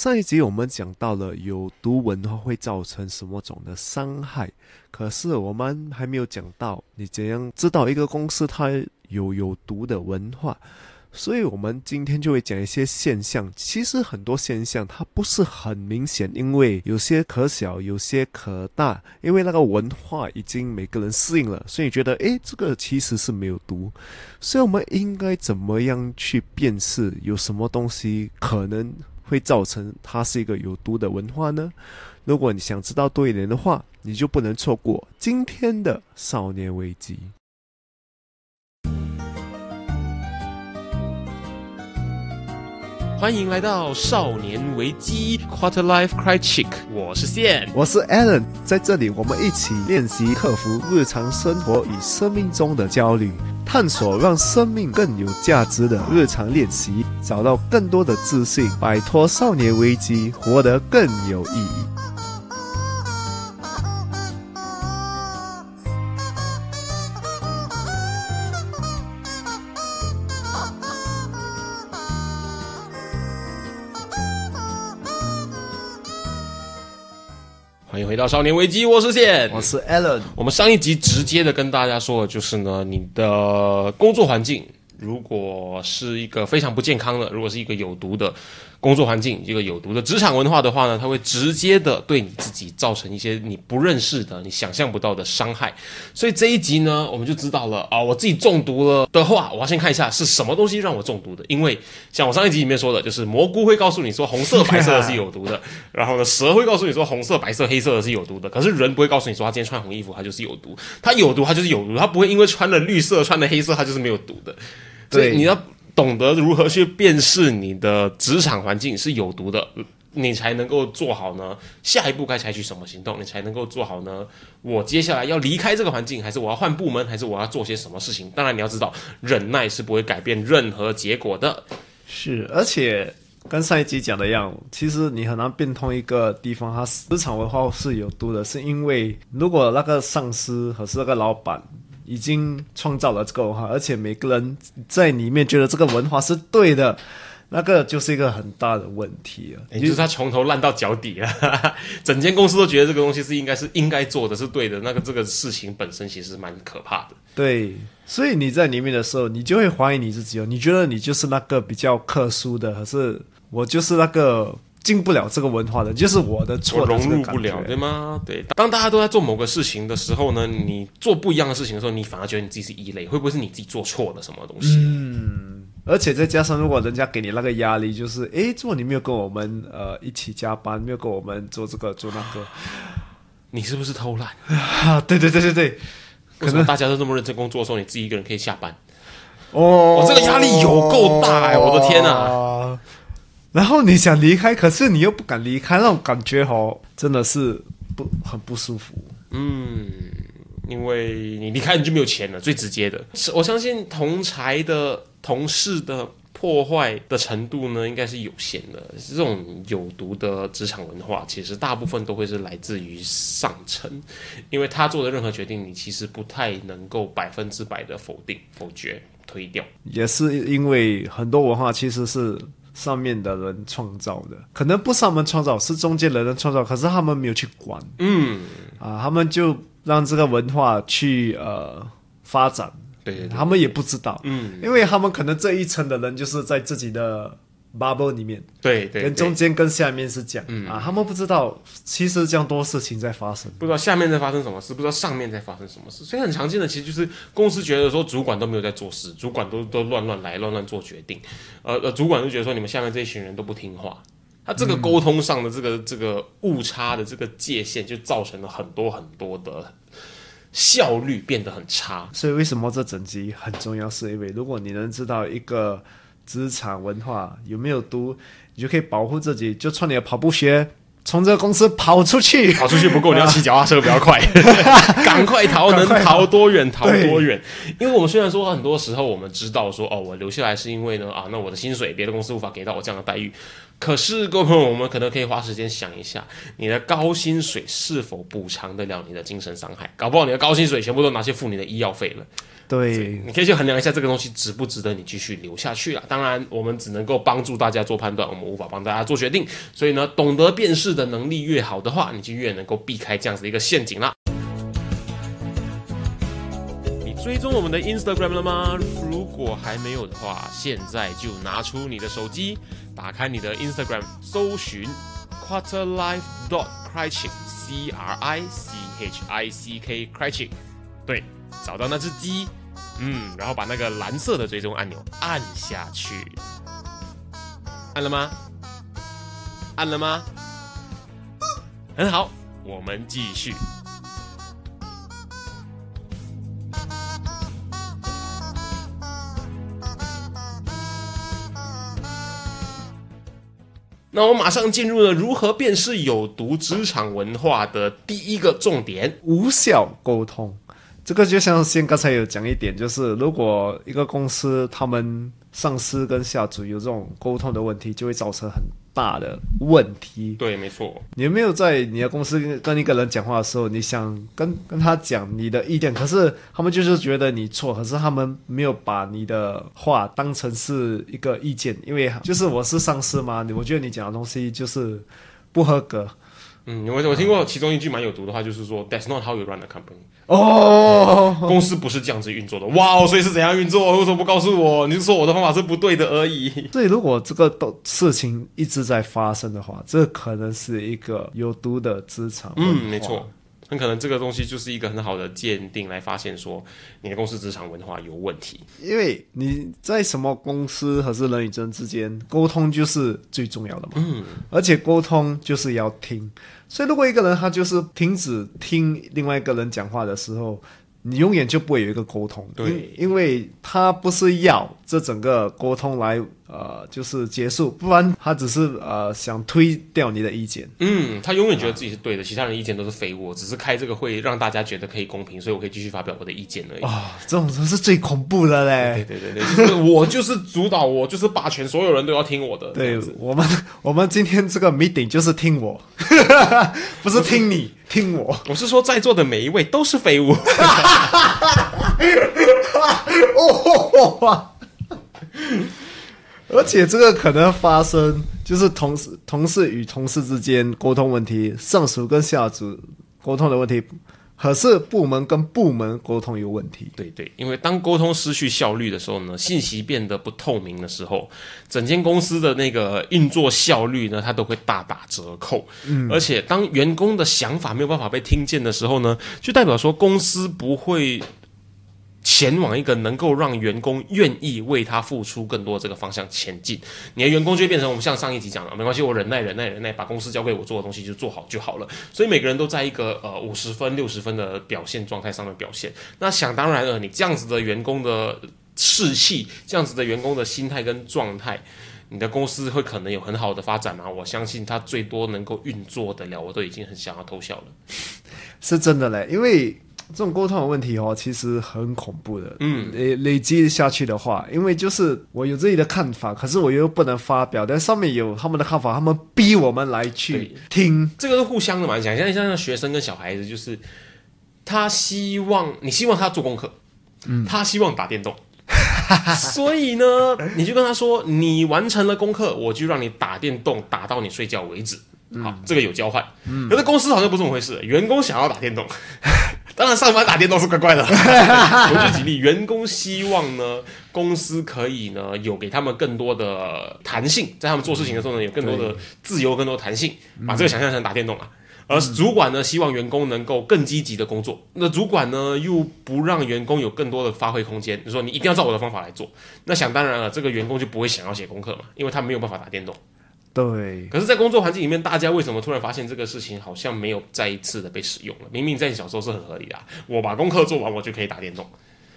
上一集我们讲到了有毒文化会造成什么种的伤害，可是我们还没有讲到你怎样知道一个公司它有有毒的文化。所以，我们今天就会讲一些现象。其实很多现象它不是很明显，因为有些可小，有些可大。因为那个文化已经每个人适应了，所以觉得诶，这个其实是没有毒。所以，我们应该怎么样去辨识有什么东西可能会造成它是一个有毒的文化呢？如果你想知道多一点的话，你就不能错过今天的少年危机。欢迎来到少年危机 Quarter Life Cry Chick，我是线，我是 Alan，在这里我们一起练习克服日常生活与生命中的焦虑，探索让生命更有价值的日常练习，找到更多的自信，摆脱少年危机，活得更有意义。到少年危机，我是线，我是 Alan。我们上一集直接的跟大家说的就是呢，你的工作环境如果是一个非常不健康的，如果是一个有毒的。工作环境一个有毒的职场文化的话呢，它会直接的对你自己造成一些你不认识的、你想象不到的伤害。所以这一集呢，我们就知道了啊，我自己中毒了的话，我要先看一下是什么东西让我中毒的。因为像我上一集里面说的，就是蘑菇会告诉你说红色、白色的是有毒的，然后呢，蛇会告诉你说红色、白色、黑色的是有毒的。可是人不会告诉你说他今天穿红衣服，他就是有毒。他有毒，他就是有毒，他不会因为穿了绿色、穿了黑色，他就是没有毒的。所以你要。懂得如何去辨识你的职场环境是有毒的，你才能够做好呢。下一步该采取什么行动，你才能够做好呢？我接下来要离开这个环境，还是我要换部门，还是我要做些什么事情？当然，你要知道，忍耐是不会改变任何结果的。是，而且跟上一集讲的一样，其实你很难变通一个地方，它职场文化是有毒的，是因为如果那个上司和是那个老板。已经创造了这个文化，而且每个人在里面觉得这个文化是对的，那个就是一个很大的问题了。也就是他从头烂到脚底啊，整间公司都觉得这个东西是应该是应该做的是对的，那个这个事情本身其实蛮可怕的。对，所以你在里面的时候，你就会怀疑你自己哦，你觉得你就是那个比较特殊的，可是我就是那个。进不了这个文化的，就是我的错，融入不了，对吗？对。当大家都在做某个事情的时候呢，你做不一样的事情的时候，你反而觉得你自己是异类，会不会是你自己做错了什么东西？嗯。而且再加上，如果人家给你那个压力，就是哎，做你没有跟我们呃一起加班，没有跟我们做这个做那个，你是不是偷懒？啊对对对对对。可能大家都这么认真工作的时候，你自己一个人可以下班？哦，我这个压力有够大哎！我的天哪！然后你想离开，可是你又不敢离开，那种感觉哦，真的是不很不舒服。嗯，因为你离开你就没有钱了，最直接的。我相信同才的同事的破坏的程度呢，应该是有限的。这种有毒的职场文化，其实大部分都会是来自于上层，因为他做的任何决定，你其实不太能够百分之百的否定、否决、推掉。也是因为很多文化其实是。上面的人创造的，可能不是他们创造，是中间人的人创造，可是他们没有去管，嗯，啊，他们就让这个文化去呃发展，对，他们也不知道，嗯，因为他们可能这一层的人就是在自己的。Bubble 里面，对对，跟中间跟下面是讲啊，他们不知道其实这样多事情在发生，不知道下面在发生什么事，不知道上面在发生什么事，所以很常见的其实就是公司觉得说主管都没有在做事，主管都都乱乱来，乱乱做决定，呃呃，主管就觉得说你们下面这一群人都不听话，他这个沟通上的这个这个误差的这个界限，就造成了很多很多的效率变得很差。所以为什么这整集很重要？是因为如果你能知道一个。职场文化有没有毒，你就可以保护自己，就穿你的跑步鞋，从这个公司跑出去。跑出去不够，你要骑脚踏车比较快，赶快逃，能逃多远逃多远。因为我们虽然说很多时候我们知道说，哦，我留下来是因为呢，啊，那我的薪水别的公司无法给到我这样的待遇。可是各位朋友，我们可能可以花时间想一下，你的高薪水是否补偿得了你的精神伤害？搞不好你的高薪水全部都拿去付你的医药费了。对，你可以去衡量一下这个东西值不值得你继续留下去了。当然，我们只能够帮助大家做判断，我们无法帮大家做决定。所以呢，懂得辨识的能力越好的话，你就越能够避开这样子的一个陷阱啦。你追踪我们的 Instagram 了吗？如果还没有的话，现在就拿出你的手机，打开你的 Instagram，搜寻 quarterlife dot crunching c r i c h i c k crunching，对，找到那只鸡，嗯，然后把那个蓝色的追踪按钮按下去，按了吗？按了吗？很好，我们继续。那我马上进入了如何辨识有毒职场文化的第一个重点。无效沟通，这个就像先刚才有讲一点，就是如果一个公司他们上司跟下属有这种沟通的问题，就会造成很大的问题。对，没错，你有没有在你的公司跟跟一个人讲话的时候，你想跟跟他讲你的意见，可是他们就是觉得你错，可是他们没有把你的话当成是一个意见，因为就是我是上司嘛，我觉得你讲的东西就是不合格。嗯，我我听过其中一句蛮有毒的话，就是说 "That's not how you run a company"，哦，公司不是这样子运作的。哇哦，所以是怎样运作？为什么不告诉我？你是说我的方法是不对的而已？所以如果这个都事情一直在发生的话，这可能是一个有毒的职场文化。嗯，没错，很可能这个东西就是一个很好的鉴定，来发现说你的公司职场文化有问题。因为你在什么公司和是人与人之间沟通就是最重要的嘛，嗯，而且沟通就是要听，所以如果一个人他就是停止听另外一个人讲话的时候，你永远就不会有一个沟通，对。因，因为他不是要这整个沟通来呃就是结束，不然他只是呃想推掉你的意见，嗯，他永远觉得自己是对的，其他人意见都是废物，我只是开这个会让大家觉得可以公平，所以我可以继续发表我的意见而已。啊、这种人是最恐怖的嘞。对对对对，就是我就是主导，我就是霸权，所有人都要听我的。对我们，我们今天这个 meeting 就是听我，不是听你，听我。我是说，在座的每一位都是废物。哦，而且这个可能发生，就是同事同事与同事之间沟通问题，上属跟下属沟通的问题，可是部门跟部门沟通有问题。对对，因为当沟通失去效率的时候呢，信息变得不透明的时候，整间公司的那个运作效率呢，它都会大打折扣。嗯，而且当员工的想法没有办法被听见的时候呢，就代表说公司不会。前往一个能够让员工愿意为他付出更多这个方向前进，你的员工就会变成我们像上一集讲的，没关系，我忍耐忍耐忍耐，把公司交给我做的东西就做好就好了。所以每个人都在一个呃五十分六十分的表现状态上面表现。那想当然了，你这样子的员工的士气，这样子的员工的心态跟状态。你的公司会可能有很好的发展吗？我相信它最多能够运作得了，我都已经很想要偷笑了。是真的嘞，因为这种沟通的问题哦，其实很恐怖的。嗯，累累积下去的话，因为就是我有自己的看法，可是我又不能发表，但上面有他们的看法，他们逼我们来去对听。这个是互相的嘛，想象像学生跟小孩子，就是他希望你希望他做功课，嗯，他希望打电动，所以呢，你就跟他说，你完成了功课，我就让你打电动，打到你睡觉为止。好，这个有交换。可是公司好像不是这么回事，员工想要打电动，当然上班打电动是怪怪的。我举举例，员工希望呢，公司可以呢有给他们更多的弹性，在他们做事情的时候呢，有更多的自由、更多的弹性，把这个想象成打电动啊。而主管呢，希望员工能够更积极的工作。那主管呢，又不让员工有更多的发挥空间，你说你一定要照我的方法来做。那想当然了，这个员工就不会想要写功课嘛，因为他没有办法打电动。对，可是，在工作环境里面，大家为什么突然发现这个事情好像没有再一次的被使用了？明明在你小时候是很合理的、啊，我把功课做完，我就可以打电动。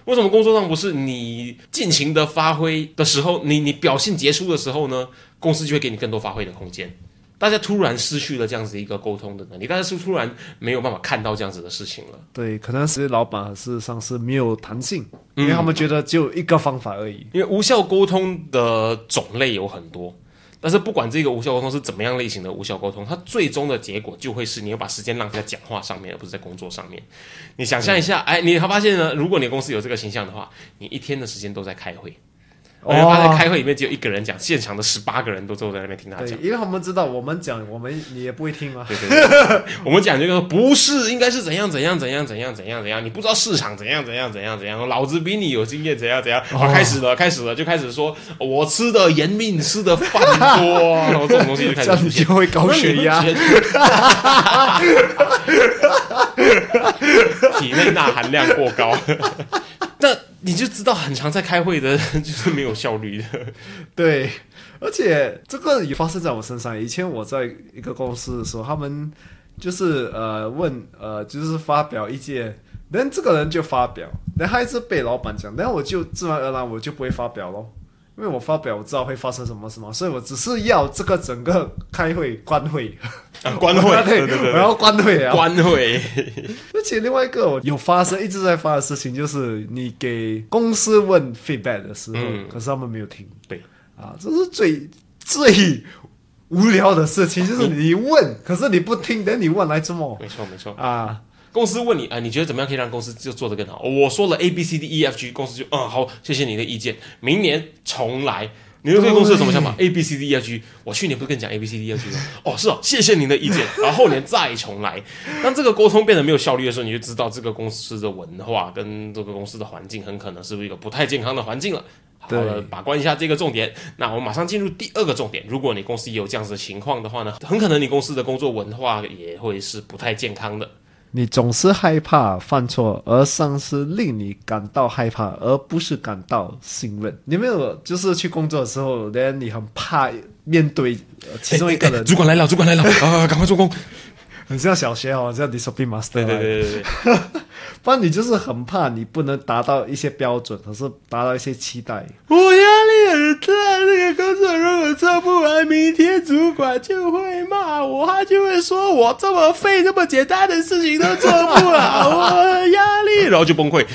为什么工作上不是你尽情的发挥的时候，你你表现杰出的时候呢？公司就会给你更多发挥的空间。大家突然失去了这样子一个沟通的能力，大家是突然没有办法看到这样子的事情了。对，可能是老板还是上司没有弹性，因为他们觉得只有一个方法而已。因为无效沟通的种类有很多，但是不管这个无效沟通是怎么样类型的无效沟通，它最终的结果就会是你要把时间浪费在讲话上面，而不是在工作上面。你想象一下，哎，你会发现呢，如果你公司有这个形象的话，你一天的时间都在开会。我发现开会里面只有一个人讲，现场的十八个人都坐在那边听他讲，因为他们知道我们讲，我们你也不会听嘛。对对对，我们讲这个不是，应该是怎样怎样怎样怎样怎样怎样，你不知道市场怎样怎样怎样怎样，老子比你有经验，怎样怎样。好，开始了，开始了，就开始说我吃的盐比你，吃的饭多，然后这种东西就开始出现，就会高血压，体内钠含量过高。那你就知道，很常在开会的，就是没有效率的。对，而且这个也发生在我身上。以前我在一个公司的时候，他们就是呃问呃，就是发表意见，然后这个人就发表，然后一直被老板讲，然后我就自然而然我就不会发表咯。因为我发表我知道会发生什么什么，所以我只是要这个整个开会关会 啊关会，对对对，我要官会啊官会。而且另外一个有发生一直在发的事情，就是你给公司问 feedback 的时候，可是他们没有听。对啊，这是最最无聊的事情，就是你问，可是你不听，等你问来做么？没错没错啊。公司问你啊，你觉得怎么样可以让公司就做得更好？我说了 A B C D E F G，公司就嗯好，谢谢你的意见，明年重来。你对这个公司有什么想法？A B C D E F G，我去年不是跟你讲 A B C D E F G 吗？哦，是哦，谢谢您的意见，然后后年再重来。当这个沟通变得没有效率的时候，你就知道这个公司的文化跟这个公司的环境很可能是一个不太健康的环境了。好了，把关一下这个重点。那我们马上进入第二个重点。如果你公司也有这样子的情况的话呢，很可能你公司的工作文化也会是不太健康的。你总是害怕犯错，而上司令你感到害怕，而不是感到信任。你没有就是去工作的时候，连你很怕面对其中一个人，主管来了，主管来了 啊，赶快做工。很像小学哦，像 discipline master。对对对对对。不然你就是很怕你不能达到一些标准，可是达到一些期待。我压力很 大，这个工作如果做不完，明天主管就会骂我，他就会说我这么废，这么简单的事情都做不好，我压力，然后就崩溃。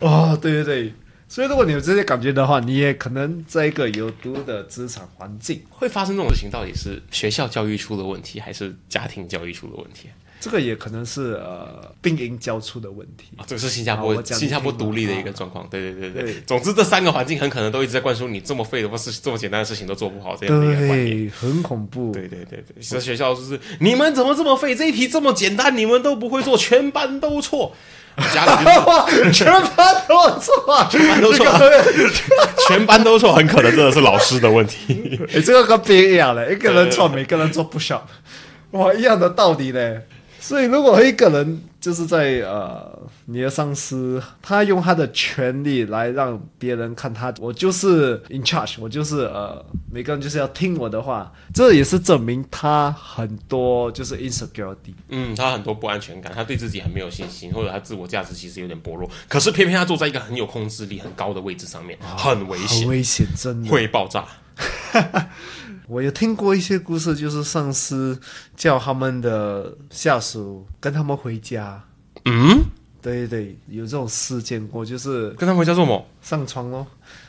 哦，对对对。所以，如果你有这些感觉的话，你也可能在一个有毒的职场环境会发生这种事情。到底是学校教育出了问题，还是家庭教育出了问题？这个也可能是呃，病因交出的问题啊。这是新加坡新加坡独立的一个状况。对对对对。总之，这三个环境很可能都一直在灌输你这么废的事，这么简单的事情都做不好这样的一个观念，很恐怖。对对对对，在学校就是你们怎么这么废？这一题这么简单，你们都不会做，全班都错。家里 全班都错，全班都错，全班都错，很可能真的是老师的问题。哎，这个跟别人一样嘞，一个人错，每个人做不少，哇，一样的道理嘞。所以，如果一个人就是在呃，你的上司，他用他的权利来让别人看他，我就是 in charge，我就是呃，每个人就是要听我的话，这也是证明他很多就是 insecurity，嗯，他很多不安全感，他对自己很没有信心，或者他自我价值其实有点薄弱。可是偏偏他坐在一个很有控制力很高的位置上面，很危险，很危险，真的会爆炸。我有听过一些故事，就是上司叫他们的下属跟他们回家。嗯，对对，有这种事件过，就是跟他们回家做什么？上床哦。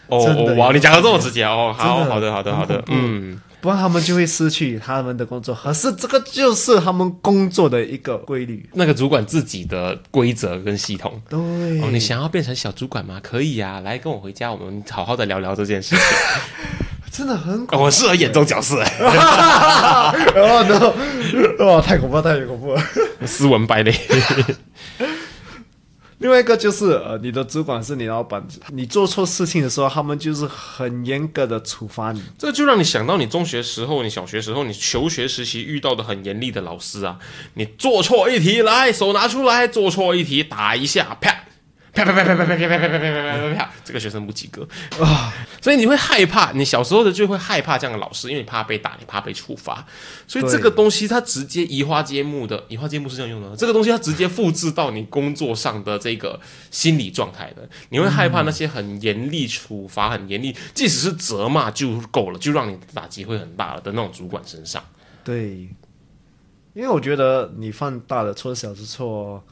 哦，哇，你讲的这么直接哦。好好的，好的，好的。嗯，不然他们就会失去他们的工作。可是这个就是他们工作的一个规律。那个主管自己的规则跟系统。对。哦，你想要变成小主管吗？可以呀，来跟我回家，我们好好的聊聊这件事情。真的很，我适合演这种角色。哦然后哇，太恐怖，太恐怖了。斯文败类。另外一个就是呃，你的主管是你老板，你做错事情的时候，他们就是很严格的处罚你。这就让你想到你中学时候、你小学时候、你求学时期遇到的很严厉的老师啊。你做错一题，来手拿出来，做错一题打一下，啪。啪啪啪啪啪啪啪啪啪啪啪啪啪啪！这个学生不及格啊，所以你会害怕，你小时候的就会害怕这样的老师，因为你怕被打，你怕被处罚，所以这个东西它直接移花接木的，移花接木是这样用的。这个东西它直接复制到你工作上的这个心理状态的，你会害怕那些很严厉处罚、很严厉，即使是责骂就够了，就让你打击会很大了的那种主管身上。对，因为我觉得你犯大的错、小的错。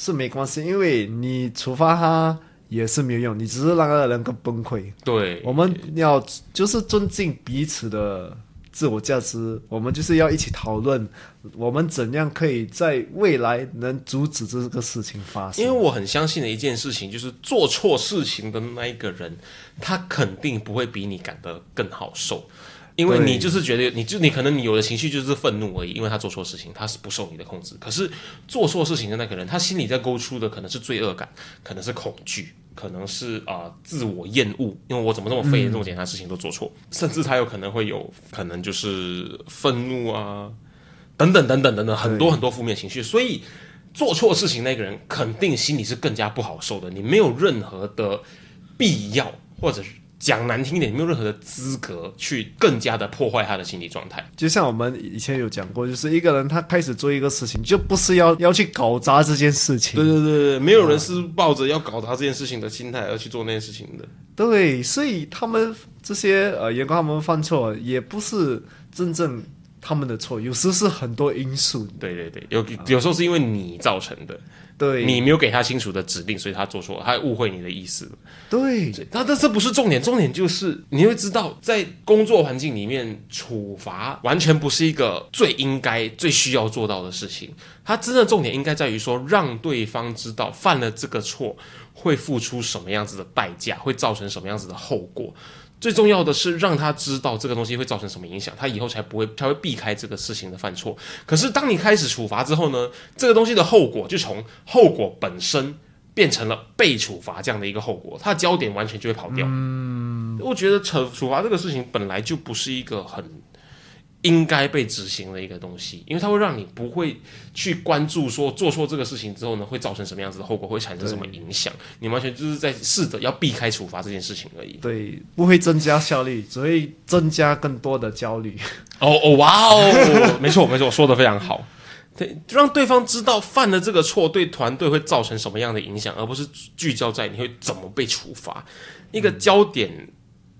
是没关系，因为你处罚他也是没有用，你只是让那个人更崩溃。对，我们要就是尊敬彼此的自我价值，我们就是要一起讨论，我们怎样可以在未来能阻止这个事情发生。因为我很相信的一件事情，就是做错事情的那一个人，他肯定不会比你感到更好受。因为你就是觉得，你就你可能你有的情绪就是愤怒而已，因为他做错事情，他是不受你的控制。可是做错事情的那个人，他心里在勾出的可能是罪恶感，可能是恐惧，可能是啊、自我厌恶，因为我怎么这么废，这么简单的事情都做错，甚至他有可能会有可能就是愤怒啊，等等等等等等，很多很多负面情绪。所以做错事情那个人肯定心里是更加不好受的。你没有任何的必要，或者是讲难听一点，你没有任何的资格去更加的破坏他的心理状态。就像我们以前有讲过，就是一个人他开始做一个事情，就不是要要去搞砸这件事情。对对对对，没有人是抱着要搞砸这件事情的心态而去做那件事情的。对，所以他们这些呃员工他们犯错，也不是真正他们的错，有时是很多因素。对对对，有有时候是因为你造成的，对，你没有给他清楚的指令，所以他做错了，他误会你的意思了。对那但这不是重点，重点就是你会知道，在工作环境里面，处罚完全不是一个最应该、最需要做到的事情。它真的重点应该在于说，让对方知道犯了这个错会付出什么样子的代价，会造成什么样子的后果。最重要的是让他知道这个东西会造成什么影响，他以后才不会才会避开这个事情的犯错。可是当你开始处罚之后呢，这个东西的后果就从后果本身变成了被处罚这样的一个后果，它的焦点完全就会跑掉。嗯，我觉得惩处罚这个事情本来就不是一个很应该被执行的一个东西，因为它会让你不会去关注说做错这个事情之后呢会造成什么样子的后果，会产生什么影响。你完全就是在试着要避开处罚这件事情而已。对，不会增加效率，只会增加更多的焦虑。哦哦哇哦，没错没错，说的非常好。对，让对方知道犯了这个错对团队会造成什么样的影响，而不是聚焦在你会怎么被处罚。一个焦点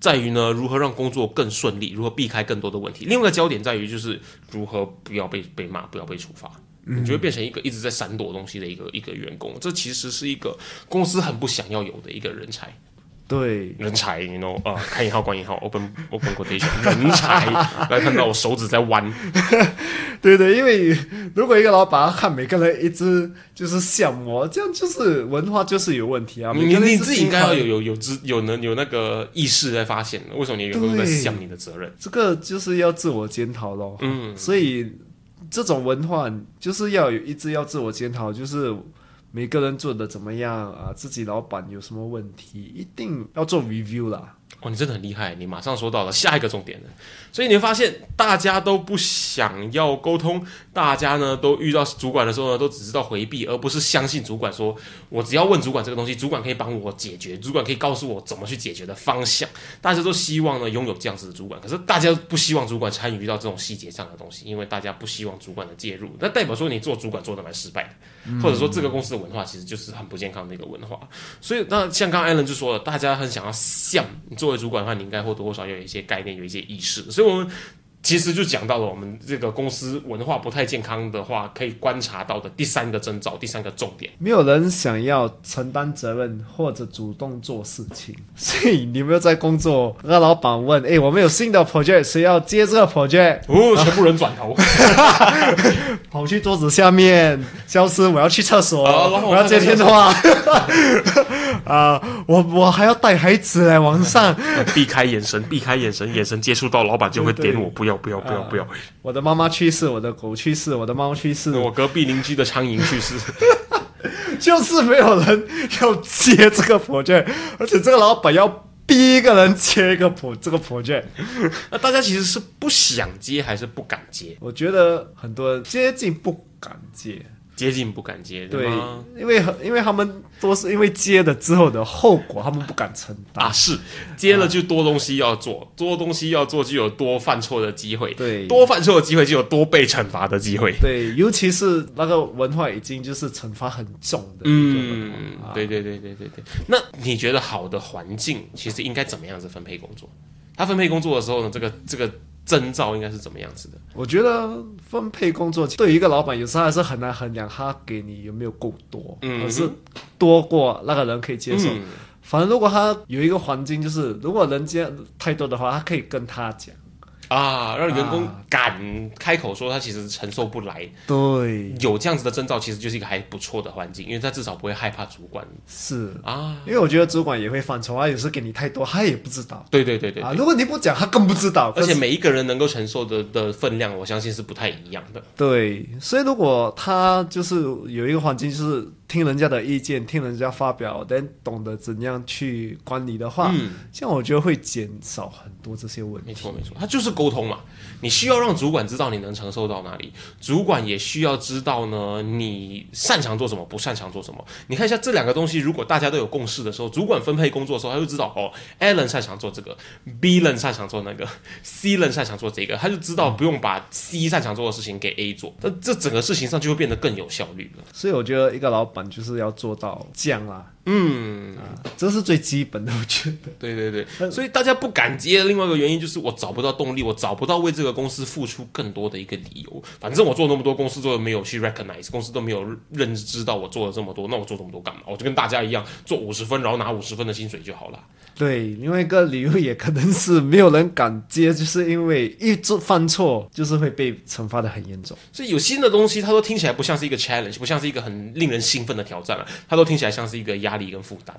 在于呢，如何让工作更顺利，如何避开更多的问题。另外一个焦点在于就是如何不要被被骂，不要被处罚。你就会变成一个一直在闪躲东西的一个一个员工，这其实是一个公司很不想要有的一个人才。对，人才，you know，呃，开引号关引号，open open quotation，人才，来看到我手指在弯，对对，因为如果一个老板看每个人一直就是像我，这样就是文化就是有问题啊。你你自己应该要有有有知有能有那个意识在发现，为什么你的员工在想你的责任？这个就是要自我检讨咯。嗯，所以这种文化就是要有一直要自我检讨，就是每个人做的怎么样啊，自己老板有什么问题，一定要做 review 啦。哦，你真的很厉害，你马上说到了下一个重点了。所以你会发现，大家都不想要沟通，大家呢都遇到主管的时候呢，都只知道回避，而不是相信主管说，我只要问主管这个东西，主管可以帮我解决，主管可以告诉我怎么去解决的方向。大家都希望呢拥有这样子的主管，可是大家不希望主管参与到这种细节上的东西，因为大家不希望主管的介入，那代表说你做主管做的蛮失败的，或者说这个公司的文化其实就是很不健康的一个文化。所以那像刚刚 Allen 就说了，大家很想要像你作为主管的话，你应该或多或少有一些概念，有一些意识。所以我们其实就讲到了我们这个公司文化不太健康的话，可以观察到的第三个征兆，第三个重点。没有人想要承担责任或者主动做事情，所以你没有在工作，那老板问：“哎，我们有新的 project，谁要接这个 project？” 哦，全部人转头，跑去桌子下面消失，我要去厕所，我我要接电话。啊、我我还要带孩子来晚上，避开眼神，避开眼神，眼神接触到老板就会点我，不要不要不要不要。我的妈妈去世，我的狗去世，我的猫去世，我隔壁邻居的苍蝇去世，就是没有人要接这个 project，而且这个老板要逼一个人接一个 pro 这个 project。那大家其实是不想接还是不敢接？我觉得很多人接近不敢接，接近不敢接，对吗？，因为因为他们都是因为接了之后的后果，他们不敢承担。啊，是接了就多东西要做，多东西要做就有多犯错的机会，对多犯错的机会就有多被惩罚的机会。对，尤其是那个文化已经就是惩罚很重的嗯对对对对对对。那你觉得好的环境其实应该怎么样子分配工作？他分配工作的时候呢，这个这个征兆应该是怎么样子的？我觉得分配工作对于一个老板，有时候还是很难衡量他给你有没有够多，嗯而是多过那个人可以接受。嗯反正如果他有一个环境，就是如果人家太多的话，他可以跟他讲，啊，让员工啊敢开口说他其实承受不来，对，有这样子的征兆，其实就是一个还不错的环境，因为他至少不会害怕主管是。啊。因为我觉得主管也会犯错，啊有时给你太多，他也不知道对对对对啊。如果你不讲，他更不知道。而且每一个人能够承受的的分量，我相信是不太一样的。对，所以如果他就是有一个环境，就是听人家的意见，听人家发表，但懂得怎样去管理的话，嗯，这样我觉得会减少很多这些问题。没错没错，它就是沟通嘛。你需要让主管知道你能承受到哪里，主管也需要知道呢你擅长做什么，不擅长做什么。你看一下这两个东西，如果大家都有共识的时候，主管分配工作的时候，他就知道哦，Alan 擅长做这个，B 人擅长做那个，C 人擅长做这个，他就知道不用把 C 擅长做的事情给 A 做，那这整个事情上就会变得更有效率了。所以我觉得一个老板就是要做到这样啦，嗯，啊，这是最基本的，我觉得。对对对，所以大家不敢接另外一个原因就是我找不到动力，我找不到为这个公司付出更多的一个理由。反正我做那么多，公司都没有去 recognize，公司都没有认知到我做了这么多，那我做这么多干嘛？我就跟大家一样做五十分，然后拿五十分的薪水就好了。对，另外一个理由也可能是没有人敢接，就是因为一做犯错，就是会被惩罚的很严重。所以有新的东西，它都听起来不像是一个 challenge，不像是一个很令人兴奋的挑战了，它都听起来像是一个压力跟负担。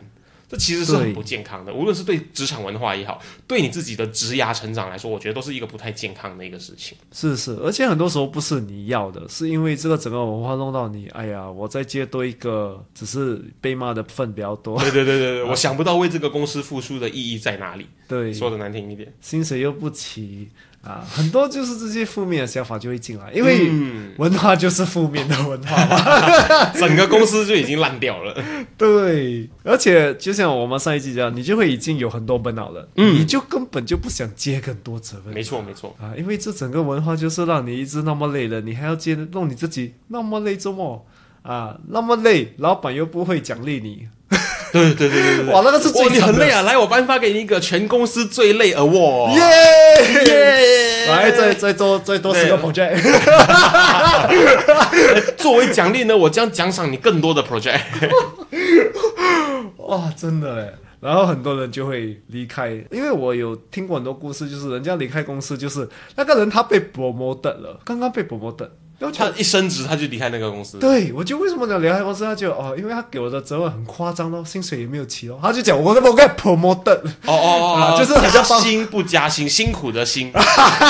这其实是很不健康的，无论是对职场文化也好，对你自己的职涯成长来说，我觉得都是一个不太健康的一个事情。是是，而且很多时候不是你要的，是因为这个整个文化弄到你，哎呀，我再接多一个，只是被骂的份比较多。对对对对对，我想不到为这个公司付出的意义在哪里。对，说的难听一点，薪水又不齐啊，很多就是这些负面的想法就会进来，因为嗯，文化就是负面的文化嘛。整个公司就已经烂掉了。对，而且就像我们上一集讲，你就会已经有很多本脑了，嗯你就根本就不想接更多责任。没错没错，啊，因为这整个文化就是让你一直那么累了，你还要接弄你自己那么累，周末啊那么累，老板又不会奖励你，对对对对对对。哇，那个是最哇，你很累啊！啊！来，我颁发给你一个全公司最累 award。耶耶！来，再再多再多十个 project，作为奖励呢，我将奖赏你更多的 project。哇，真的哎。然后很多人就会离开，因为我有听过很多故事，就是人家离开公司，就是那个人他被 promoted 了，刚刚被 promoted，然后他一升职他就离开那个公司。对，我就为什么要离开公司？他就哦，因为他给我的责任很夸张咯，薪水也没有提哦。他就讲我我给 promoted，哦哦啊哦，就是很像薪不加薪，辛苦的辛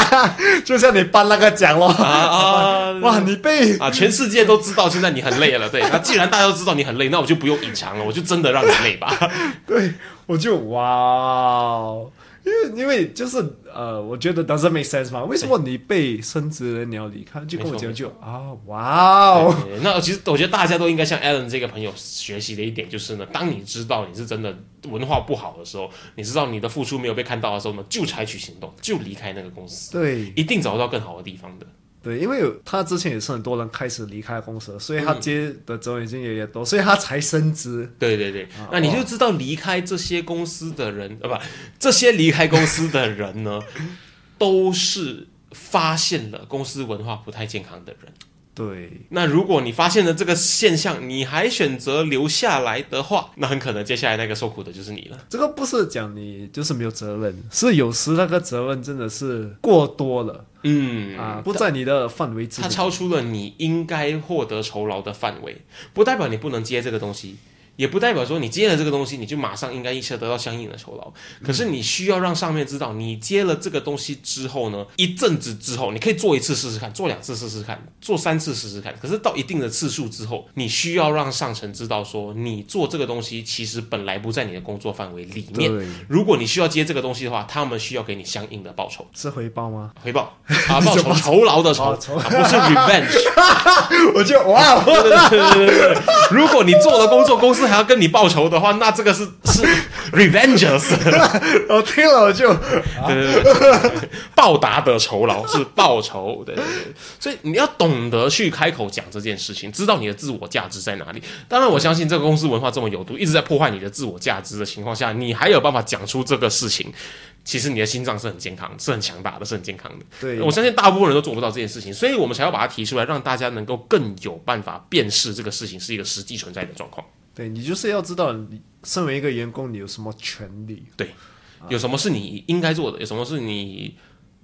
就像你颁那个奖咯。啊啊！哇，你被啊！全世界都知道现在你很累了，对。那既然大家都知道你很累，那我就不用隐藏了，我就真的让你累吧。对，我就哇哦，因为因为就是呃，我觉得 doesn't make sense 嘛。为什么你被升职了你要离开？就跟我讲就啊，哇哦，那其实我觉得大家都应该向 Alan 这个朋友学习的一点就是呢，当你知道你是真的文化不好的时候，你知道你的付出没有被看到的时候呢，就采取行动，就离开那个公司，对一定找到更好的地方的。对，因为有他之前也是很多人开始离开公司，所以他嗯接的责任已经越来越多，所以他才升职。对对对，啊那你就知道离开这些公司的人，呃，不，这些离开公司的人呢，都是发现了公司文化不太健康的人。对，那如果你发现了这个现象，你还选择留下来的话，那很可能接下来那个受苦的就是你了。这个不是讲你就是没有责任，是有时那个责任真的是过多了嗯啊，不在你的范围之内。它超出了你应该获得酬劳的范围，不代表你不能接这个东西，也不代表说你接了这个东西，你就马上应该一下得到相应的酬劳。可是你需要让上面知道，你接了这个东西之后呢，一阵子之后，你可以做一次试试看，做两次试试看，做三次试试看。可是到一定的次数之后，你需要让上层知道说，你做这个东西其实本来不在你的工作范围里面。如果你需要接这个东西的话，他们需要给你相应的报酬。是回报吗？回报 啊，报酬酬劳的酬，不是 revenge。我就哇哦，对对对对对对，如果你做了工作，公司还要跟你报仇的话，那这个是 是 revengers，我听了我就对对对对，报答的酬劳是报仇，对对对，所以你要懂得去开口讲这件事情，知道你的自我价值在哪里。当然，我相信这个公司文化这么有毒，一直在破坏你的自我价值的情况下，你还有办法讲出这个事情。其实你的心脏是很健康，是很强大的，是很健康的。对我相信大部分人都做不到这件事情，所以我们才要把它提出来，让大家能够更有办法辨识这个事情是一个实际存在的状况。对你就是要知道，你身为一个员工，你有什么权利？对有什么是你应该做的，有什么是你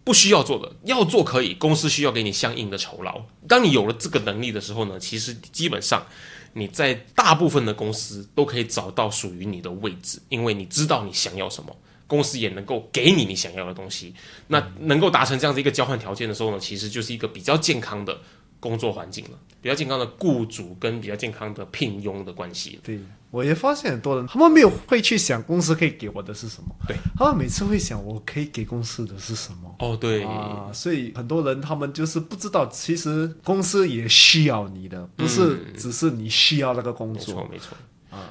不需要做的，要做可以，公司需要给你相应的酬劳。当你有了这个能力的时候呢，其实基本上你在大部分的公司都可以找到属于你的位置，因为你知道你想要什么，公司也能够给你你想要的东西。那能够达成这样子一个交换条件的时候呢，其实就是一个比较健康的工作环境了，比较健康的雇主跟比较健康的聘佣的关系。对，我也发现很多人，他们没有会去想公司可以给我的是什么，对，他们每次会想我可以给公司的是什么。哦，对，啊，所以很多人他们就是不知道，其实公司也需要你的，不是只是你需要那个工没作。错没错。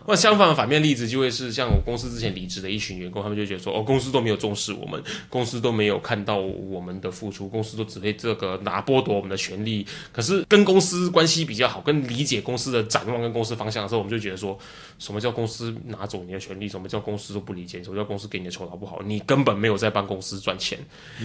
那相反的反面例子就会是像我公司之前离职的一群员工，他们就觉得说，哦，公司都没有重视我们，公司都没有看到我们的付出，公司都只会这个拿剥夺我们的权利。可是跟公司关系比较好，跟理解公司的展望跟公司方向的时候，我们就觉得说，什么叫公司拿走你的权利？什么叫公司都不理解？什么叫公司给你的酬劳不好？你根本没有在帮公司赚钱，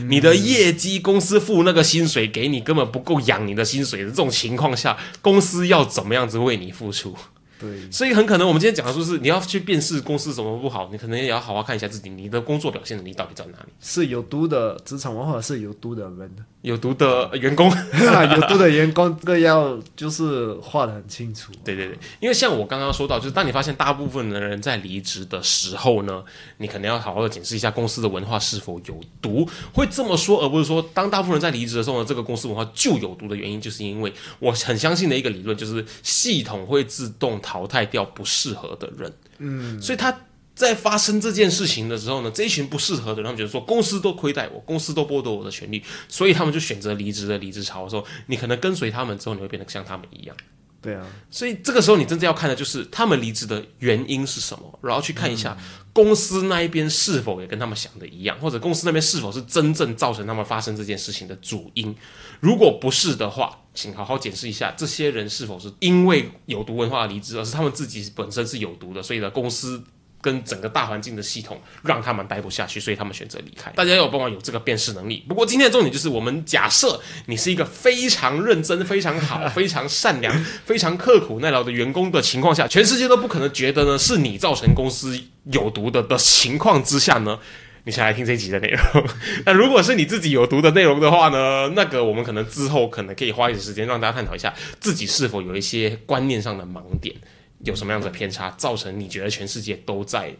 你的业绩公司付那个薪水给你根本不够养你的薪水的这种情况下，公司要怎么样子为你付出？对，所以很可能我们今天讲的就是你要去辨识公司什么不好，你可能也要好好看一下自己，你的工作表现能力到底在哪里？是有毒的职场文化，是有毒的人，有毒的员工，有毒的员工，这个要就是画的很清楚。对对对，因为像我刚刚说到，就是当你发现大部分的人在离职的时候呢，你可能要好好的检视一下公司的文化是否有毒。会这么说，而不是说当大部分人在离职的时候呢，这个公司文化就有毒的原因，就是因为我很相信的一个理论，就是系统会自动淘汰掉不适合的人。嗯，所以他。在发生这件事情的时候呢，这一群不适合的人，他们觉得说公司都亏待我，公司都剥夺我的权利，所以他们就选择离职的离职潮的时候，你可能跟随他们之后，你会变得像他们一样。对啊，所以这个时候你真正要看的就是他们离职的原因是什么，然后去看一下公司那一边是否也跟他们想的一样，或者公司那边是否是真正造成他们发生这件事情的主因。如果不是的话，请好好检视一下这些人是否是因为有毒文化离职，而是他们自己本身是有毒的，所以呢公司。跟整个大环境的系统让他们待不下去，所以他们选择离开。大家要有办法有这个辨识能力。不过今天的重点就是，我们假设你是一个非常认真、非常好、非常善良、非常刻苦耐劳的员工的情况下，全世界都不可能觉得呢是你造成公司有毒的的情况之下呢，你先来听这一集的内容。那如果是你自己有毒的内容的话呢，那个我们可能之后可能可以花一点时间让大家探讨一下自己是否有一些观念上的盲点。有什么样的偏差，造成你觉得全世界都在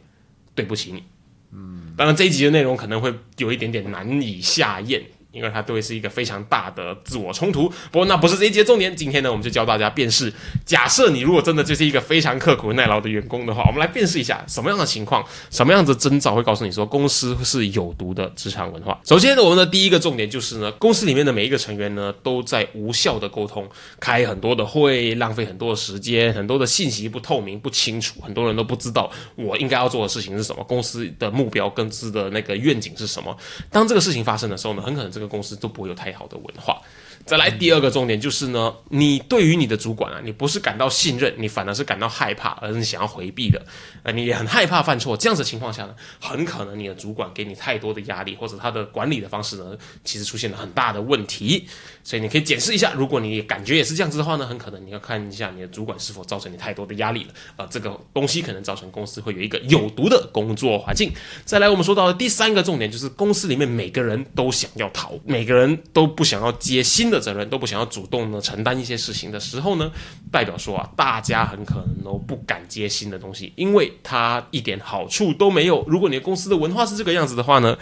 对不起你？嗯，当然这一集的内容可能会有一点点难以下咽。因为它都会是一个非常大的自我冲突。不过那不是这一节重点。今天呢，我们就教大家辨识。假设你如果真的就是一个非常刻苦耐劳的员工的话，我们来辨识一下什么样的情况、什么样的征兆会告诉你说公司是有毒的职场文化。首先呢，我们的第一个重点就是呢，公司里面的每一个成员呢都在无效的沟通，开很多的会，浪费很多的时间，很多的信息不透明、不清楚，很多人都不知道我应该要做的事情是什么，公司的目标、公司的那个愿景是什么。当这个事情发生的时候呢，很可能这个公司都不会有太好的文化。再来第二个重点就是呢，你对于你的主管啊，你不是感到信任，你反而是感到害怕，而是想要回避的。呃，你也很害怕犯错，这样子情况下呢，很可能你的主管给你太多的压力，或者他的管理的方式呢，其实出现了很大的问题。所以你可以检视一下，如果你感觉也是这样子的话呢，很可能你要看一下你的主管是否造成你太多的压力了。呃，这个东西可能造成公司会有一个有毒的工作环境。再来，我们说到的第三个重点就是公司里面每个人都想要逃，每个人都不想要接新的责任，都不想要主动的承担一些事情的时候呢，代表说啊，大家很可能都不敢接新的东西，因为它一点好处都没有。如果你公司的文化是这个样子的话呢，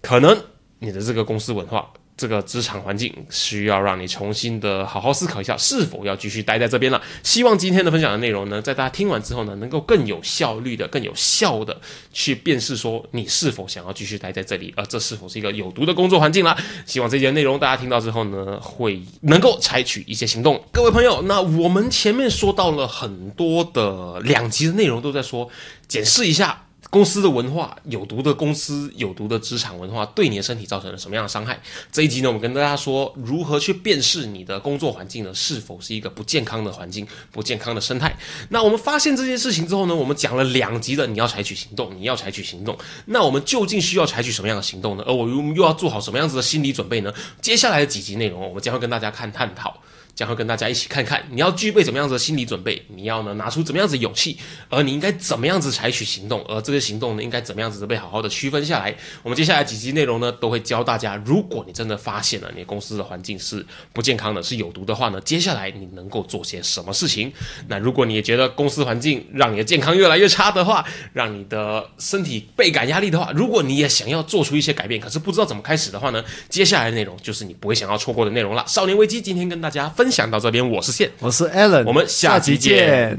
可能你的这个公司文化。这个职场环境需要让你重新的好好思考一下，是否要继续待在这边了。希望今天的分享的内容呢，在大家听完之后呢，能够更有效率的、更有效的去辨识说你是否想要继续待在这里，而这是否是一个有毒的工作环境啦。希望这节内容大家听到之后呢，会能够采取一些行动。各位朋友，那我们前面说到了很多的两集的内容，都在说检视一下。公司的文化有毒的公司有毒的职场文化对你的身体造成了什么样的伤害？这一集呢，我们跟大家说如何去辨识你的工作环境呢是否是一个不健康的环境、不健康的生态？那我们发现这件事情之后呢，我们讲了两集的你要采取行动，你要采取行动。那我们究竟需要采取什么样的行动呢？而我又又要做好什么样子的心理准备呢？接下来的几集内容，我们将会跟大家看探讨。将会跟大家一起看看你要具备怎么样子的心理准备，你要呢拿出怎么样子的勇气，而你应该怎么样子采取行动，而这些行动呢应该怎么样子被好好的区分下来。我们接下来几集内容呢都会教大家，如果你真的发现了你公司的环境是不健康的、是有毒的话呢，接下来你能够做些什么事情？那如果你也觉得公司环境让你的健康越来越差的话，让你的身体倍感压力的话，如果你也想要做出一些改变，可是不知道怎么开始的话呢，接下来的内容就是你不会想要错过的内容了。少年危机今天跟大家分享到这边，我是线，我是 Alan，我们下期见。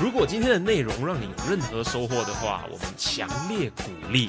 如果今天的内容让你有任何收获的话，我们强烈鼓励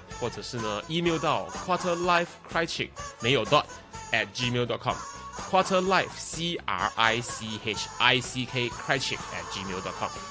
或者是呢 email 到 quarterlife critic 没有 dot at gmail dot com quarterlife c r i c h i c k critic at gmail dot com。